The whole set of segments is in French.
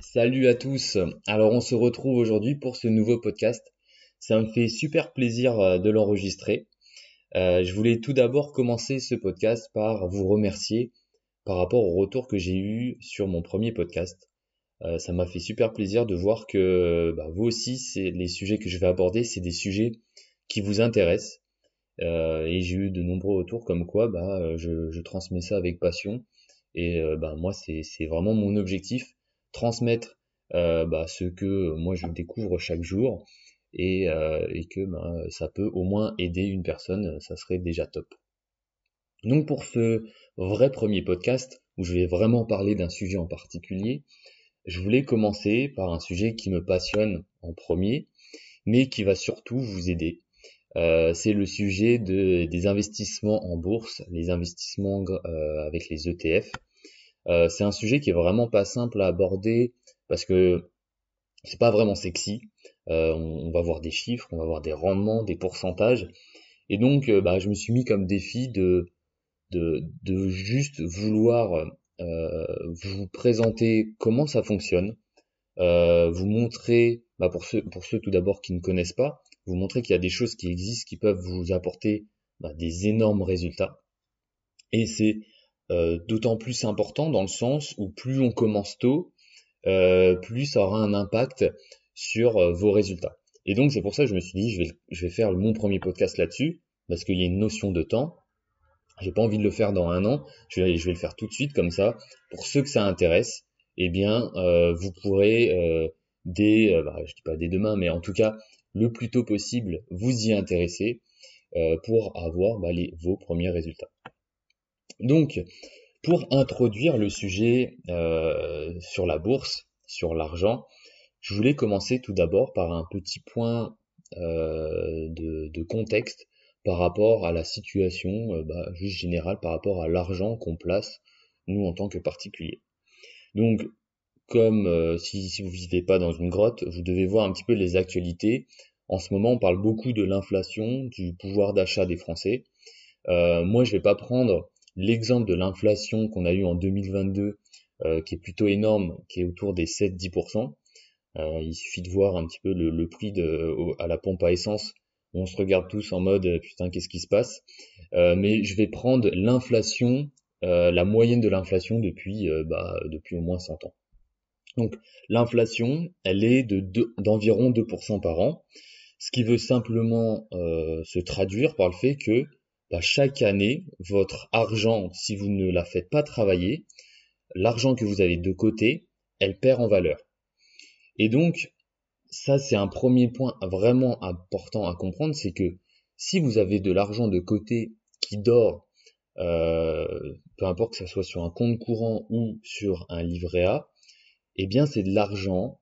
Salut à tous. Alors on se retrouve aujourd'hui pour ce nouveau podcast. Ça me fait super plaisir euh, de l'enregistrer. Euh, je voulais tout d'abord commencer ce podcast par vous remercier par rapport au retour que j'ai eu sur mon premier podcast. Euh, ça m'a fait super plaisir de voir que bah, vous aussi, c'est les sujets que je vais aborder, c'est des sujets qui vous intéressent. et j'ai eu de nombreux retours comme quoi bah, je, transmets ça avec passion. Et bah, moi, c'est vraiment mon objectif transmettre euh, bah, ce que moi je découvre chaque jour et, euh, que bah, ça peut au moins aider une personne, ça serait déjà top. Donc pour ce vrai premier podcast où je vais vraiment parler d'un sujet en particulier, je voulais commencer par un sujet qui me passionne en premier, mais qui va surtout vous aider. Euh, c'est le sujet des investissements en bourse, les investissements avec les ETF. Euh, c'est un sujet qui est vraiment pas simple à aborder parce que c'est pas vraiment sexy. Euh, on, va voir des chiffres, on va voir des rendements, des pourcentages. Et donc, euh, bah, je me suis mis comme défi de, de, juste vouloir vous présenter comment ça fonctionne, vous montrer, bah, pour, ceux, pour ceux tout d'abord qui ne connaissent pas, vous montrer qu'il y a des choses qui existent qui peuvent vous apporter bah, des énormes résultats. Et c'est euh, d'autant plus important dans le sens où plus on commence tôt, euh, plus ça aura un impact sur euh, vos résultats. Et donc c'est pour ça que je me suis dit je vais, je vais faire mon premier podcast là-dessus parce qu'il y a une notion de temps. J'ai pas envie de le faire dans un an, je vais, le faire tout de suite comme ça. Pour ceux que ça intéresse, eh bien vous pourrez dès, bah, je dis pas dès demain, mais en tout cas le plus tôt possible vous y intéresser pour avoir bah, vos premiers résultats. Donc, pour introduire le sujet euh, sur la bourse, sur l'argent, je voulais commencer tout d'abord par un petit point euh, de, contexte par rapport à la situation euh, bah, juste générale, par rapport à l'argent qu'on place, nous, en tant que particuliers. Donc, comme si, si vous ne vivez pas dans une grotte, vous devez voir un petit peu les actualités. En ce moment, on parle beaucoup de l'inflation, du pouvoir d'achat des Français. moi, je ne vais pas prendre l'exemple de l'inflation qu'on a eu en 2022, euh, qui est plutôt énorme, qui est autour des 7-10%. Euh, il suffit de voir un petit peu le, prix de, à la pompe à essence. On se regarde tous en mode putain qu'est-ce qui se passe? Euh, mais je vais prendre l'inflation, la moyenne de l'inflation depuis, bah, depuis au moins 100 ans. Donc l'inflation, elle est de d'environ 2% par an, ce qui veut simplement se traduire par le fait que bah, chaque année, votre argent, si vous ne la faites pas travailler, l'argent que vous avez de côté, elle perd en valeur. Et donc, ça c'est un premier point vraiment important à comprendre, c'est que si vous avez de l'argent de côté qui dort, euh, peu importe que ce soit sur un compte courant ou sur un livret A, eh bien c'est de l'argent,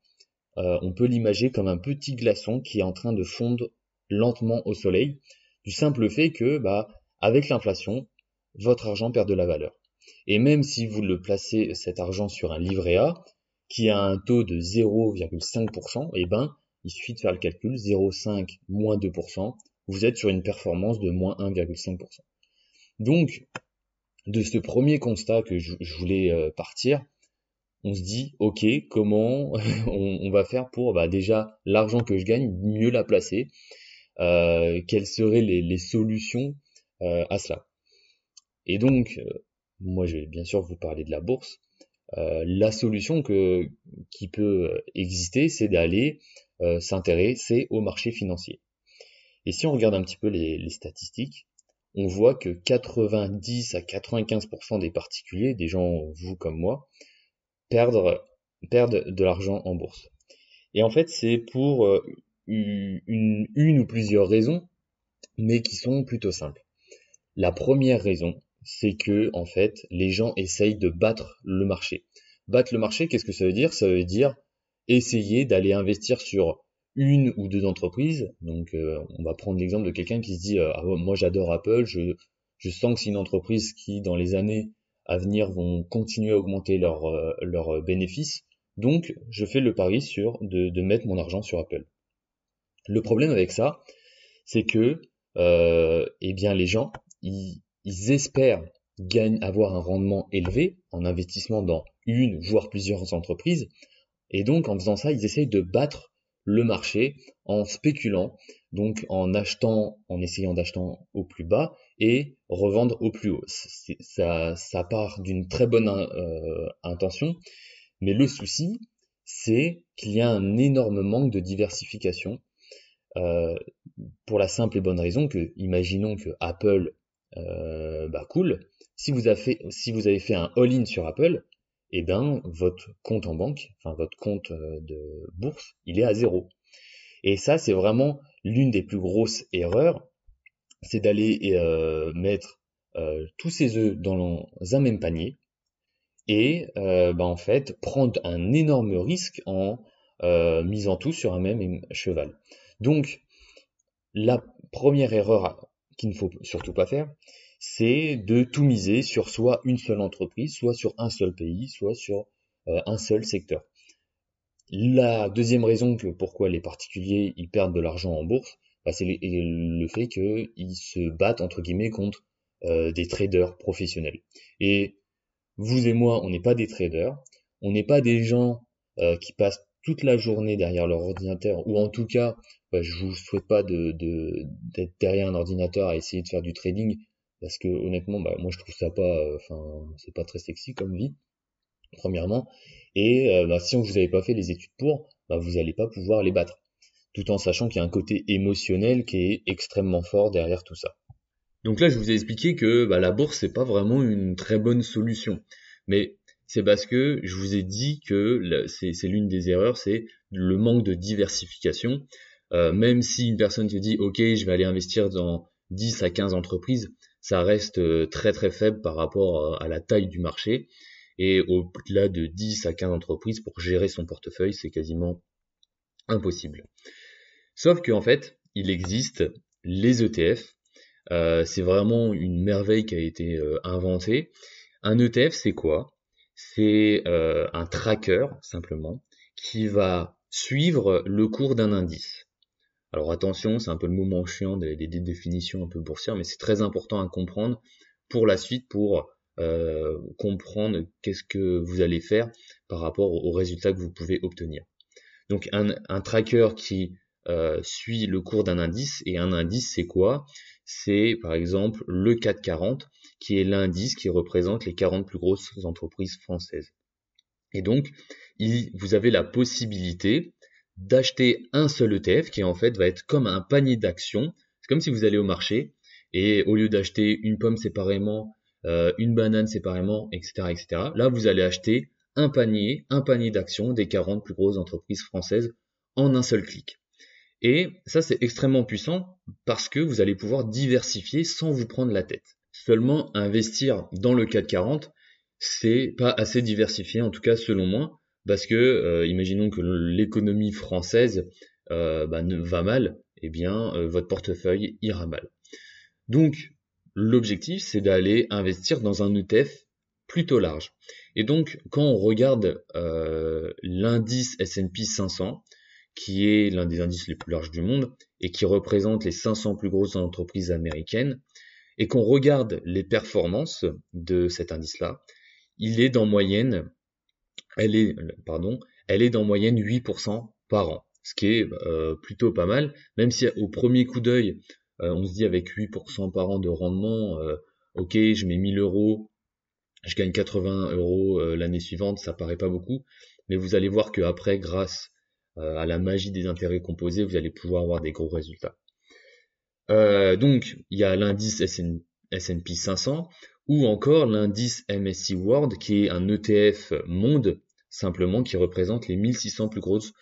euh, on peut l'imager comme un petit glaçon qui est en train de fondre lentement au soleil du simple fait que, bah, avec l'inflation, votre argent perd de la valeur. Et même si vous le placez cet argent sur un livret A, qui a un taux de 0,5%, eh ben, il suffit de faire le calcul, 0,5 moins 2%, vous êtes sur une performance de moins 1,5%. Donc, de ce premier constat que je, voulais euh, partir, on se dit, ok, comment on, va faire pour bah, déjà l'argent que je gagne, mieux la placer quelles seraient les, solutions euh, à cela? Et donc, euh, moi je vais bien sûr vous parler de la bourse. la solution que, qui peut exister, c'est d'aller s'intéresser au marché financier. Et si on regarde un petit peu les, statistiques, on voit que 90 à 95% des particuliers, des gens vous comme moi, perdent, perdent de l'argent en bourse. Et en fait, c'est pour une, ou plusieurs raisons, mais qui sont plutôt simples. La première raison, c'est que en fait, les gens essayent de battre le marché. Battre le marché, qu'est-ce que ça veut dire? Ça veut dire essayer d'aller investir sur une ou deux entreprises. Donc, euh, on va prendre l'exemple de quelqu'un qui se dit euh, ah, moi j'adore Apple, je, sens que c'est une entreprise qui dans les années à venir vont continuer à augmenter leurs leur euh, bénéfices. Donc, je fais le pari sur de mettre mon argent sur Apple. Le problème avec ça, c'est que euh, eh bien les gens, ils, espèrent gagner, avoir un rendement élevé en investissement dans une voire plusieurs entreprises, Et donc en faisant ça, ils essayent de battre le marché en spéculant, donc en achetant, en essayant d'acheter au plus bas et revendre au plus haut. Ça, ça part d'une très bonne euh, intention, mais le souci, c'est qu'il y a un énorme manque de diversification euh, pour la simple et bonne raison que, imaginons que Apple euh, bah cool, si vous, avez fait, un all-in sur Apple, eh ben votre compte en banque, enfin votre compte euh, de bourse, il est à zéro. Et ça, c'est vraiment l'une des plus grosses erreurs, c'est d'aller mettre tous ses œufs dans un même panier et bah, en fait prendre un énorme risque en misant tout sur un même cheval. Donc la première erreur qu'il ne faut surtout pas faire, c'est de tout miser sur soit une seule entreprise, soit sur un seul pays, soit sur euh, un seul secteur. La deuxième raison que pourquoi les particuliers ils perdent de l'argent en bourse, bah, c'est le, fait qu'ils se battent entre guillemets contre euh, des traders professionnels. Et vous et moi, on n'est pas des traders, on n'est pas des gens euh, qui passent toute la journée derrière leur ordinateur, ou en tout cas, bah, je vous souhaite pas de d'être derrière un ordinateur à essayer de faire du trading, parce que honnêtement, bah, moi je trouve ça pas, euh, enfin, c'est pas très sexy comme vie, premièrement. Et euh, bah, si vous n'avez pas fait les études pour, bah, vous n'allez pas pouvoir les battre, tout en sachant qu'il y a un côté émotionnel qui est extrêmement fort derrière tout ça. Donc là, je vous ai expliqué que bah, la bourse c'est pas vraiment une très bonne solution, mais c'est parce que je vous ai dit que c'est l'une des erreurs, c'est le manque de diversification. Euh, même si une personne te dit ok, je vais aller investir dans 10 à 15 entreprises, ça reste euh, très très faible par rapport euh, à la taille du marché. Et au-delà de 10 à 15 entreprises, pour gérer son portefeuille, c'est quasiment impossible. Sauf qu'en fait, il existe les ETF. C'est vraiment une merveille qui a été inventée. Un ETF, c'est quoi? C'est un tracker, simplement, qui va suivre le cours d'un indice. Alors attention, c'est un peu le moment chiant des, définitions un peu boursières, mais c'est très important à comprendre pour la suite, pour euh, comprendre qu'est-ce que vous allez faire par rapport aux résultats que vous pouvez obtenir. Donc un, tracker qui euh, suit le cours d'un indice, et un indice c'est quoi? C'est par exemple le 440, qui est l'indice qui représente les 40 plus grosses entreprises françaises. Et donc, vous avez la possibilité d'acheter un seul ETF qui en fait va être comme un panier d'actions. C'est comme si vous allez au marché et au lieu d'acheter une pomme séparément, euh, une banane séparément, etc., etc. Là, vous allez acheter un panier, un panier d'actions des 40 plus grosses entreprises françaises en un seul clic. Et ça, c'est extrêmement puissant parce que vous allez pouvoir diversifier sans vous prendre la tête. Seulement, investir dans le 440, c'est pas assez diversifié, en tout cas selon moi, parce que euh, imaginons que l'économie française euh, bah, va mal, eh bien euh, votre portefeuille ira mal. Donc l'objectif c'est d'aller investir dans un ETF plutôt large. Et donc quand on regarde l'indice S&P 500, qui est l'un des indices les plus larges du monde et qui représente les 500 plus grosses entreprises américaines, et qu'on regarde les performances de cet indice-là, il est dans moyenne elle est, pardon, elle est d'en moyenne 8% par an, ce qui est euh, plutôt pas mal, même si au premier coup d'œil, euh, on se dit avec 8% par an de rendement, euh, ok, je mets 1000 euros, je gagne 80 euros l'année suivante, ça paraît pas beaucoup, mais vous allez voir que après, grâce à la magie des intérêts composés, vous allez pouvoir avoir des gros résultats. donc, il y a l'indice S&P 500 ou encore l'indice MSCI World qui est un ETF monde simplement qui représente les 1600 plus grosses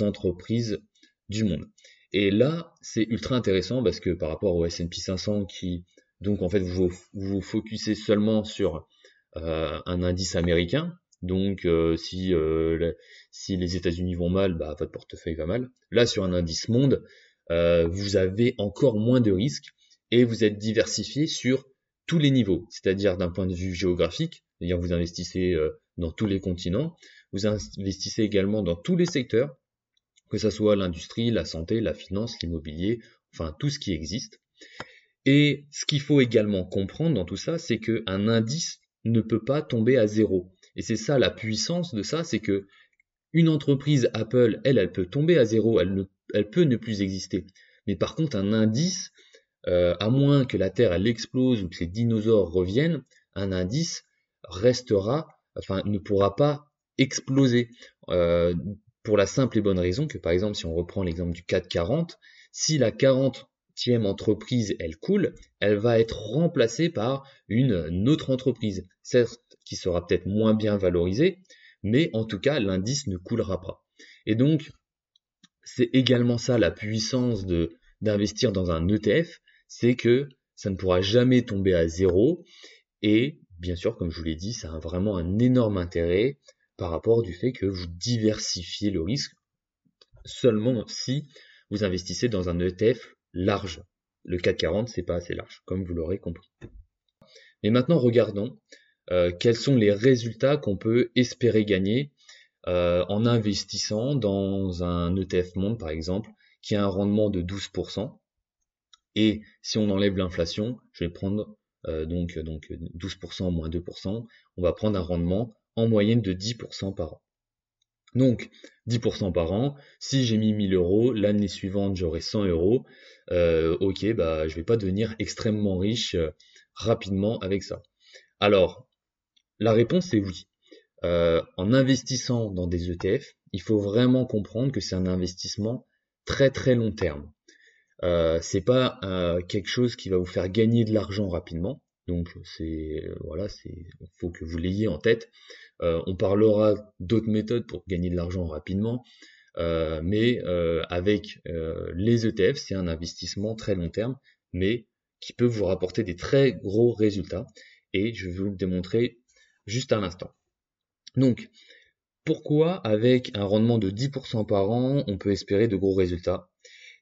entreprises du monde. Et là, c'est ultra intéressant parce que par rapport au S&P 500 qui, donc en fait, vous vous focussez seulement sur euh, un indice américain. Donc euh, si, euh, si les États-Unis vont mal, bah, votre portefeuille va mal. Là, sur un indice monde, vous avez encore moins de risques et vous êtes diversifié sur tous les niveaux, c'est-à-dire d'un point de vue géographique, c'est-à-dire vous investissez dans tous les continents, vous investissez également dans tous les secteurs, que ce soit l'industrie, la santé, la finance, l'immobilier, enfin tout ce qui existe. Et ce qu'il faut également comprendre dans tout ça, c'est qu'un indice ne peut pas tomber à zéro. Et c'est ça la puissance de ça, c'est que Une entreprise Apple, elle, elle peut tomber à zéro, elle, peut ne plus exister. Mais par contre, un indice, euh, à moins que la Terre elle explose ou que les dinosaures reviennent, un indice restera, enfin ne pourra pas exploser. Euh, pour la simple et bonne raison que par exemple si on reprend l'exemple du 440, si la 40e entreprise elle coule, elle va être remplacée par une autre entreprise, qui sera peut-être moins bien valorisée, mais en tout cas l'indice ne coulera pas. Et donc c'est également ça la puissance de d'investir dans un ETF, c'est que ça ne pourra jamais tomber à zéro et bien sûr comme je vous l'ai dit, ça a vraiment un énorme intérêt par rapport du fait que vous diversifiez le risque seulement si vous investissez dans un ETF large. Le 440, c'est pas assez large, comme vous l'aurez compris. Mais maintenant, regardons quels sont les résultats qu'on peut espérer gagner euh, en investissant dans un ETF monde, par exemple, qui a un rendement de 12%. Et si on enlève l'inflation, je vais prendre euh, donc, donc 12% moins 2%, on va prendre un rendement en moyenne de 10% par an. Donc, 10% par an, si j'ai mis 1000 euros, l'année suivante j'aurai 100 euros, euh, ok, bah je vais pas devenir extrêmement riche euh, rapidement avec ça. Alors, la réponse est oui. Euh, en investissant dans des ETF, il faut vraiment comprendre que c'est un investissement très très long terme. Euh, c'est pas quelque chose qui va vous faire gagner de l'argent rapidement. Donc c'est voilà, c'est faut que vous l'ayez en tête. Euh, on parlera d'autres méthodes pour gagner de l'argent rapidement, euh, mais euh, avec les ETF, c'est un investissement très long terme, mais qui peut vous rapporter des très gros résultats. Et je vais vous le démontrer juste à l'instant. Donc, pourquoi avec un rendement de 10% par an, on peut espérer de gros résultats?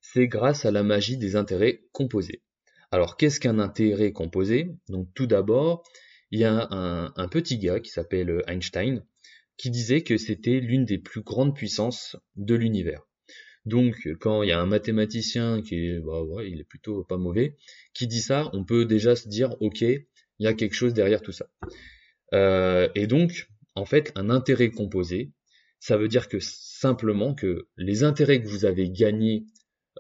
C'est grâce à la magie des intérêts composés. Alors, qu'est-ce qu'un intérêt composé? Donc, tout d'abord, il y a un, petit gars qui s'appelle Einstein qui disait que c'était l'une des plus grandes puissances de l'univers. Donc, quand il y a un mathématicien qui bah ouais, est plutôt pas mauvais, qui dit ça, on peut déjà se dire, ok, il y a quelque chose derrière tout ça. Euh, et donc, en fait, un intérêt composé, ça veut dire que simplement que les intérêts que vous avez gagnés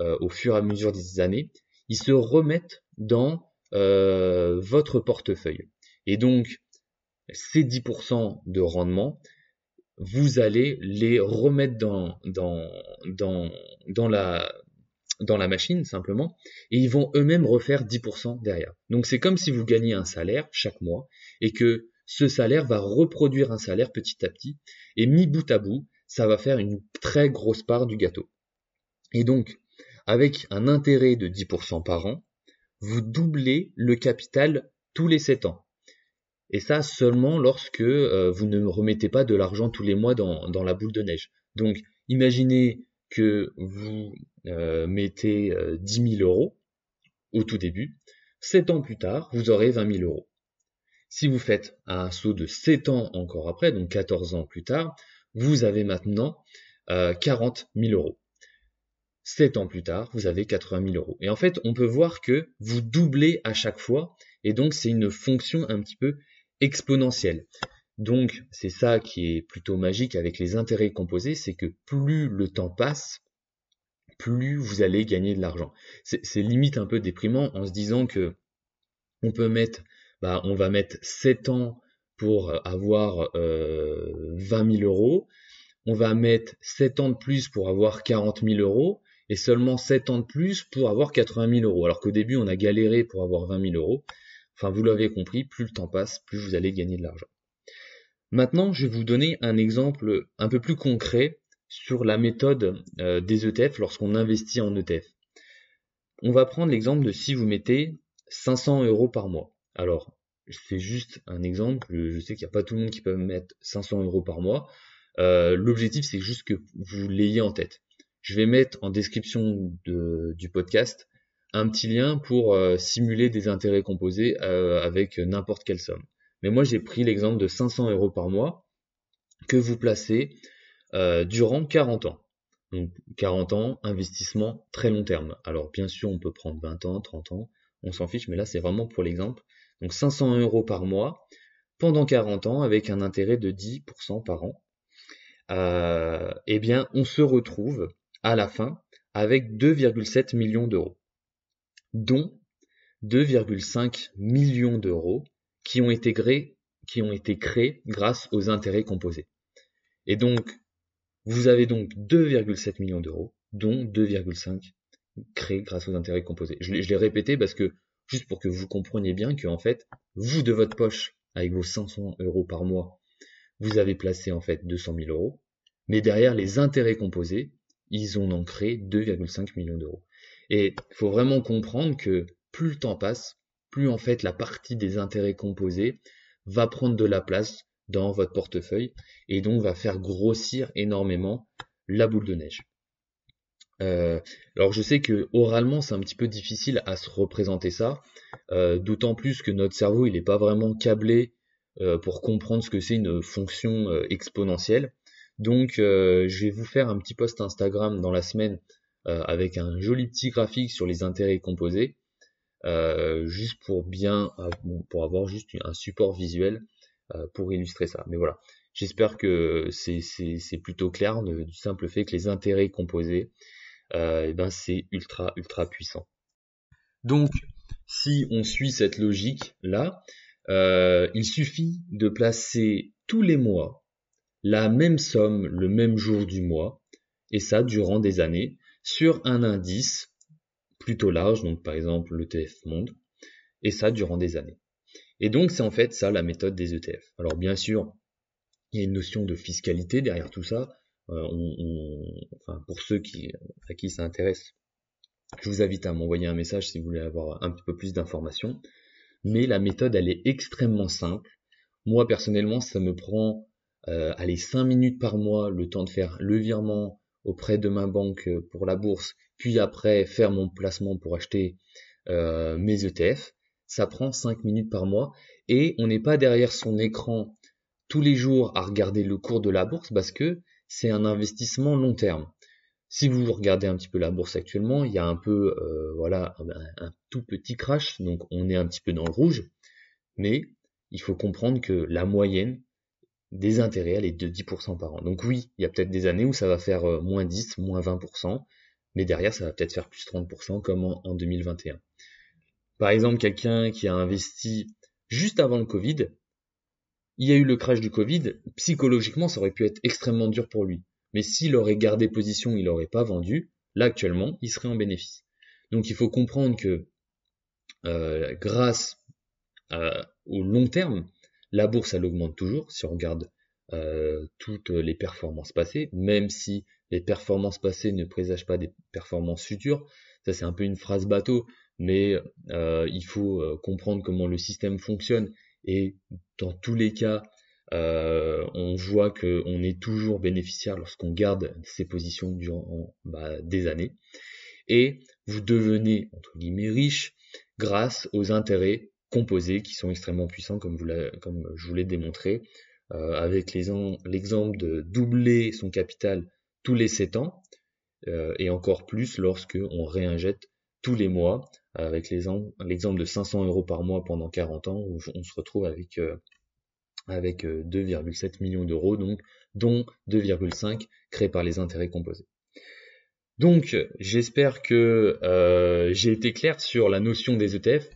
euh, au fur et à mesure des années, ils se remettent dans euh, votre portefeuille. Et donc, ces 10% de rendement, vous allez les remettre dans, dans, dans, dans, la, dans la machine simplement, et ils vont eux-mêmes refaire 10% derrière. Donc c'est comme si vous gagnez un salaire chaque mois, et que ce salaire va reproduire un salaire petit à petit, et mis bout à bout, ça va faire une très grosse part du gâteau. Et donc, avec un intérêt de 10% par an, vous doublez le capital tous les 7 ans. Et ça seulement lorsque euh, vous ne remettez pas de l'argent tous les mois dans, la boule de neige. Donc imaginez que vous euh, mettez 10 euh, 000 euros au tout début. 7 ans plus tard, vous aurez 20 000 euros. Si vous faites un saut de 7 ans encore après, donc 14 ans plus tard, vous avez maintenant 40 000 euros. 7 ans plus tard, vous avez 80 000 euros. Et en fait, on peut voir que vous doublez à chaque fois, et donc c'est une fonction un petit peu exponentielle. Donc c'est ça qui est plutôt magique avec les intérêts composés, c'est que plus le temps passe, plus vous allez gagner de l'argent. C'est limite un peu déprimant en se disant que on peut mettre, bah, on va mettre 7 ans pour avoir euh, 20 000 euros, on va mettre 7 ans de plus pour avoir 40 000 euros, et seulement 7 ans de plus pour avoir 80 000 euros. Alors qu'au début, on a galéré pour avoir 20 000 euros. Enfin, vous l'avez compris, plus le temps passe, plus vous allez gagner de l'argent. Maintenant, je vais vous donner un exemple un peu plus concret sur la méthode euh, des ETF lorsqu'on investit en ETF. On va prendre l'exemple de si vous mettez 500 euros par mois. Alors, c'est juste un exemple. Je sais qu'il n'y a pas tout le monde qui peut mettre 500 euros par mois. Euh, l'objectif, c'est juste que vous l'ayez en tête. Je vais mettre en description du podcast un petit lien pour euh, simuler des intérêts composés euh, avec n'importe quelle somme. Mais moi j'ai pris l'exemple de 500 euros par mois que vous placez durant 40 ans. Donc 40 ans, investissement très long terme. Alors bien sûr on peut prendre 20 ans, 30 ans, on s'en fiche, mais là c'est vraiment pour l'exemple. Donc 500 euros par mois pendant 40 ans avec un intérêt de 10% par an. euh, eh bien, on se retrouve à la fin avec 2,7 millions d'euros, dont 2,5 millions d'euros qui ont été créés qui ont été créés grâce aux intérêts composés. Et donc, vous avez donc 2,7 millions d'euros, dont 2,5 créés grâce aux intérêts composés. Je l'ai répété parce que, juste pour que vous compreniez bien que, en fait, vous de votre poche, avec vos 500 euros par mois, vous avez placé en fait 200 000 euros, mais derrière les intérêts composés, ils ont en créé 2,5 millions d'euros. Et il faut vraiment comprendre que plus le temps passe, plus en fait la partie des intérêts composés va prendre de la place dans votre portefeuille et donc va faire grossir énormément la boule de neige. Euh, alors je sais que oralement c'est un petit peu difficile à se représenter ça, euh, d'autant plus que notre cerveau il n'est pas vraiment câblé euh, pour comprendre ce que c'est une fonction exponentielle. Donc je vais vous faire un petit post Instagram dans la semaine avec un joli petit graphique sur les intérêts composés. Euh, juste pour bien, euh, pour avoir juste un support visuel euh, pour illustrer ça. Mais voilà, j'espère que c'est plutôt clair du simple fait que les intérêts composés, eh ben c'est ultra ultra puissant. Donc, si on suit cette logique là, il suffit de placer tous les mois la même somme le même jour du mois, et ça durant des années, sur un indice plutôt large, donc par exemple l'ETF Monde, et ça durant des années. Et donc c'est en fait ça la méthode des ETF. Alors bien sûr, il y a une notion de fiscalité derrière tout ça. Euh, enfin, pour ceux qui, à qui ça intéresse, je vous invite à m'envoyer un message si vous voulez avoir un petit peu plus d'informations. Mais la méthode, elle est extrêmement simple. Moi, personnellement, ça me prend euh, allez, 5 minutes par mois le temps de faire le virement auprès de ma banque euh, pour la bourse puis après faire mon placement pour acheter euh, mes ETF, ça prend 5 minutes par mois et on n'est pas derrière son écran tous les jours à regarder le cours de la bourse parce que c'est un investissement long terme. Si vous regardez un petit peu la bourse actuellement, il y a un peu, euh, voilà, un, tout petit crash, donc on est un petit peu dans le rouge, mais il faut comprendre que la moyenne des intérêts, elle est de 10% par an. Donc oui, il y a peut-être des années où ça va faire euh, moins 10, moins 20%, mais derrière, ça va peut-être faire plus 30% comme en, 2021. Par exemple, quelqu'un qui a investi juste avant le Covid, il y a eu le crash du Covid, psychologiquement, ça aurait pu être extrêmement dur pour lui. Mais s'il aurait gardé position, il n'aurait pas vendu, là actuellement, il serait en bénéfice. Donc il faut comprendre que euh, grâce au long terme, la bourse, elle augmente toujours. Si on regarde euh, toutes les performances passées, même si les performances passées ne présagent pas des performances futures. Ça c'est un peu une phrase bateau, mais euh, il faut euh, comprendre comment le système fonctionne et dans tous les cas, on voit qu'on est toujours bénéficiaire lorsqu'on garde ses positions durant bah, des années. Et vous devenez entre guillemets riche grâce aux intérêts composés qui sont extrêmement puissants comme je vous l'ai démontré euh, avec l'exemple de doubler son capital tous les 7 ans, euh, et encore plus lorsque on réinjecte tous les mois, avec l'exemple de 500 euros par mois pendant 40 ans, où on se retrouve avec, euh, avec 2,7 millions d'euros, donc dont 2,5 créés par les intérêts composés. Donc j'espère que j'ai été clair sur la notion des ETF.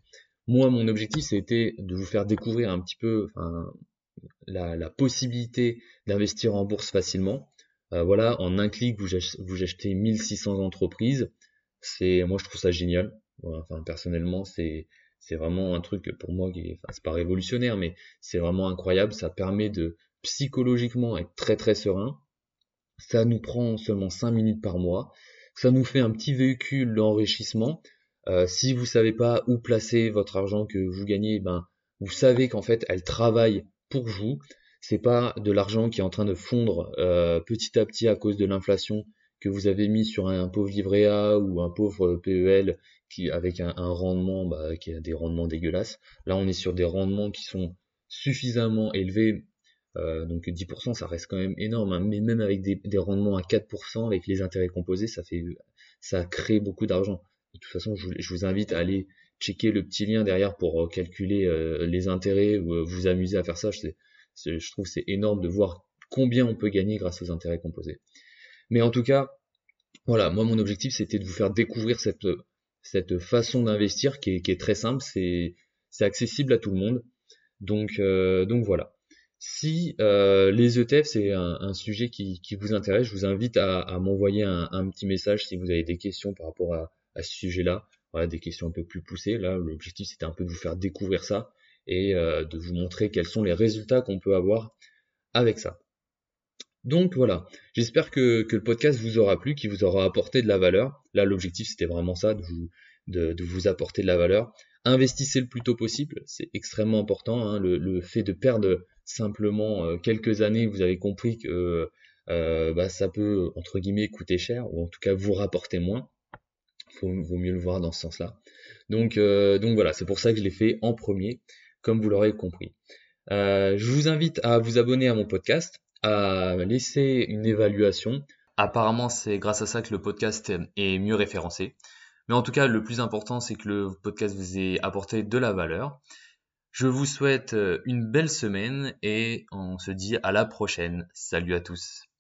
Moi, mon objectif, c'était de vous faire découvrir un petit peu, la, possibilité d'investir en bourse facilement. Euh, voilà, en un clic, vous, achetez 1600 entreprises. Moi, je trouve ça génial. Enfin, personnellement, c'est, c'est vraiment un truc pour moi qui enfin, c'est pas révolutionnaire, mais c'est vraiment incroyable. Ça permet de psychologiquement être très très serein. Ça nous prend seulement 5 minutes par mois. Ça nous fait un petit véhicule d'enrichissement. Euh, si vous savez pas où placer votre argent que vous gagnez, ben vous savez qu'en fait elle travaille pour vous. C'est pas de l'argent qui est en train de fondre euh, petit à petit à cause de l'inflation que vous avez mis sur un, pauvre livret A ou un pauvre PEL avec un, rendement bah, qui a des rendements dégueulasses. Là, on est sur des rendements qui sont suffisamment élevés. Euh, donc 10% ça reste quand même énorme, hein. mais même avec des, rendements à 4% avec les intérêts composés, ça fait ça crée beaucoup d'argent. De toute façon, je, vous invite à aller checker le petit lien derrière pour euh, calculer euh, les intérêts ou vous amuser à faire ça. Je, je trouve c'est énorme de voir combien on peut gagner grâce aux intérêts composés. Mais en tout cas, voilà, moi mon objectif c'était de vous faire découvrir cette, cette façon d'investir qui est, très simple, c'est accessible à tout le monde. Donc, euh, voilà. Si euh, les ETF c'est un, sujet qui, vous intéresse, je vous invite à, m'envoyer un, petit message si vous avez des questions par rapport à, à ce sujet-là. Voilà, des questions un peu plus poussées. Là, l'objectif c'était un peu de vous faire découvrir ça et euh, de vous montrer quels sont les résultats qu'on peut avoir avec ça. Donc voilà, j'espère que, le podcast vous aura plu, qu'il vous aura apporté de la valeur. Là, l'objectif, c'était vraiment ça, de vous, de, vous apporter de la valeur. Investissez le plus tôt possible, c'est extrêmement important. Hein. Le, le, fait de perdre simplement euh, quelques années, vous avez compris que euh, bah, ça peut, entre guillemets, coûter cher, ou en tout cas vous rapporter moins. Faut, vaut mieux le voir dans ce sens-là. Donc, euh, donc voilà, c'est pour ça que je l'ai fait en premier, comme vous l'aurez compris. Euh, je vous invite à vous abonner à mon podcast à laisser une évaluation. Apparemment, c'est grâce à ça que le podcast est mieux référencé. Mais en tout cas, le plus important, c'est que le podcast vous ait apporté de la valeur. Je vous souhaite une belle semaine et on se dit à la prochaine. Salut à tous.